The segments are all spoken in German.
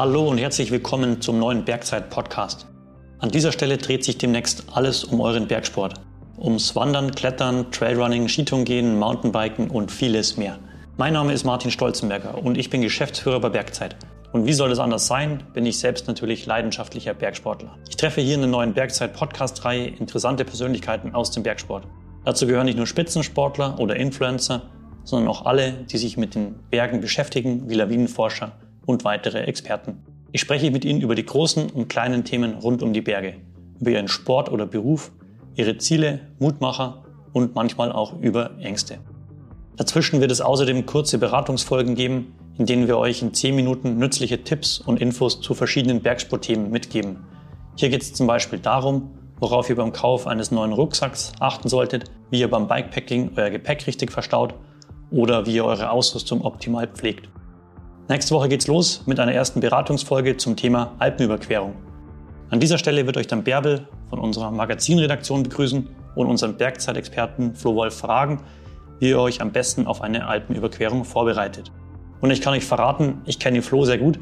Hallo und herzlich willkommen zum neuen Bergzeit-Podcast. An dieser Stelle dreht sich demnächst alles um euren Bergsport. Ums Wandern, Klettern, Trailrunning, Skitourengehen, Mountainbiken und vieles mehr. Mein Name ist Martin Stolzenberger und ich bin Geschäftsführer bei Bergzeit. Und wie soll es anders sein, bin ich selbst natürlich leidenschaftlicher Bergsportler. Ich treffe hier in der neuen Bergzeit-Podcast-Reihe interessante Persönlichkeiten aus dem Bergsport. Dazu gehören nicht nur Spitzensportler oder Influencer, sondern auch alle, die sich mit den Bergen beschäftigen, wie Lawinenforscher und weitere Experten. Ich spreche mit Ihnen über die großen und kleinen Themen rund um die Berge, über Ihren Sport oder Beruf, Ihre Ziele, Mutmacher und manchmal auch über Ängste. Dazwischen wird es außerdem kurze Beratungsfolgen geben, in denen wir euch in 10 Minuten nützliche Tipps und Infos zu verschiedenen Bergsportthemen mitgeben. Hier geht es zum Beispiel darum, worauf ihr beim Kauf eines neuen Rucksacks achten solltet, wie ihr beim Bikepacking euer Gepäck richtig verstaut oder wie ihr eure Ausrüstung optimal pflegt. Nächste Woche geht's los mit einer ersten Beratungsfolge zum Thema Alpenüberquerung. An dieser Stelle wird euch dann Bärbel von unserer Magazinredaktion begrüßen und unseren Bergzeitexperten Flo Wolf fragen, wie ihr euch am besten auf eine Alpenüberquerung vorbereitet. Und ich kann euch verraten, ich kenne Flo sehr gut.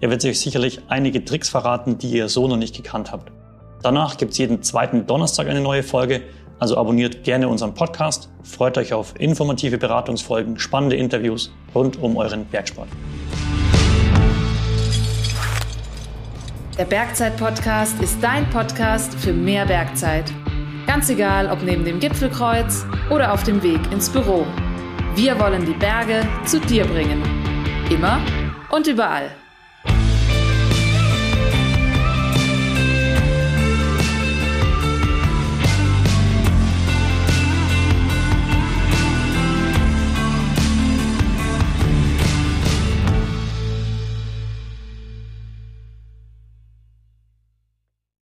Er wird euch sicherlich einige Tricks verraten, die ihr so noch nicht gekannt habt. Danach gibt's jeden zweiten Donnerstag eine neue Folge also abonniert gerne unseren Podcast, freut euch auf informative Beratungsfolgen, spannende Interviews rund um euren Bergsport. Der Bergzeit-Podcast ist dein Podcast für mehr Bergzeit. Ganz egal, ob neben dem Gipfelkreuz oder auf dem Weg ins Büro. Wir wollen die Berge zu dir bringen. Immer und überall.